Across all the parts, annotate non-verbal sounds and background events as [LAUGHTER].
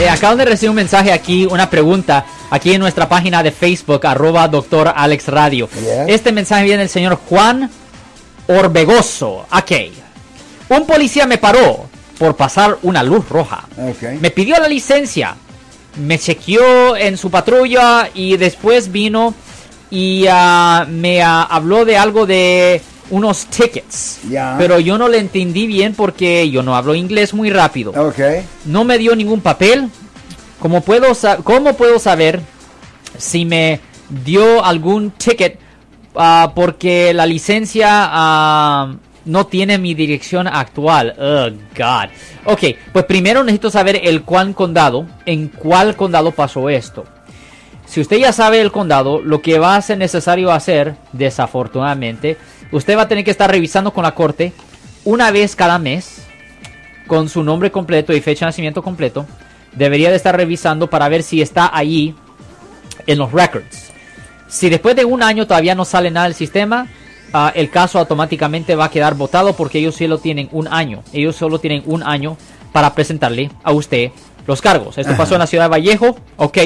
Eh, acaban de recibir un mensaje aquí, una pregunta, aquí en nuestra página de Facebook, arroba doctor Alex Radio. Este mensaje viene del señor Juan Orbegoso. Ok. Un policía me paró por pasar una luz roja. Me pidió la licencia. Me chequeó en su patrulla y después vino y ah, me ah, habló de algo de unos tickets. Ya. Pero yo no le entendí bien porque yo no hablo inglés muy rápido. Ok. No me dio ningún papel. ¿Cómo puedo, sa- cómo puedo saber si me dio algún ticket ah, porque la licencia ah, no tiene mi dirección actual? Oh, God. Ok, pues primero necesito saber el cuál condado, en cuál condado pasó esto. Si usted ya sabe el condado, lo que va a ser necesario hacer, desafortunadamente, usted va a tener que estar revisando con la corte una vez cada mes con su nombre completo y fecha de nacimiento completo. Debería de estar revisando para ver si está allí en los records. Si después de un año todavía no sale nada del sistema, ah, el caso automáticamente va a quedar votado porque ellos solo tienen un año. Ellos solo tienen un año para presentarle a usted los cargos. Esto Ajá. pasó en la ciudad de Vallejo, ok.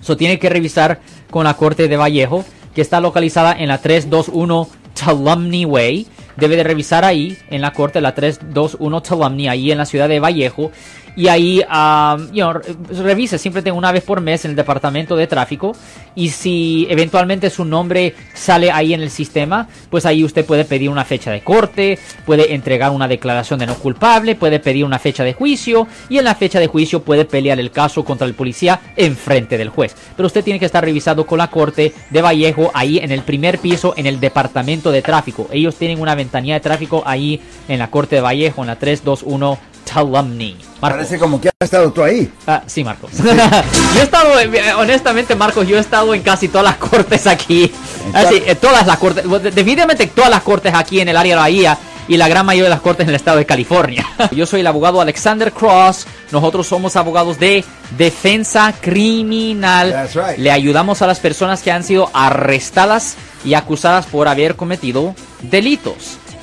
So tiene que revisar con la corte de Vallejo, que está localizada en la 321 Tulumni Way. Debe de revisar ahí, en la corte, la 321 Tulumni, ahí en la ciudad de Vallejo. Y ahí, ah, you know, re- revise siempre una vez por mes en el departamento de tráfico. Y si eventualmente su nombre sale ahí en el sistema, pues ahí usted puede pedir una fecha de corte, puede entregar una declaración de no culpable, puede pedir una fecha de juicio y en la fecha de juicio puede pelear el caso contra el policía en frente del juez. Pero usted tiene que estar revisado con la corte de Vallejo ahí en el primer piso en el departamento de tráfico. Ellos tienen una ventanilla de tráfico ahí en la corte de Vallejo en la 321 Marcos. Parece como que has estado tú ahí. Ah, sí, Marcos. [LAUGHS] yo he estado, eh, honestamente, Marcos, yo he estado en casi todas las cortes aquí. Así, todas- eh, todas las cortes, definitivamente todas las cortes aquí en el área de la Bahía y la gran mayoría de las cortes en el estado de California. [LAUGHS] yo soy el abogado Alexander Cross. Nosotros somos abogados de defensa criminal. That's right. Le ayudamos a las personas que han sido arrestadas y acusadas por haber cometido delitos.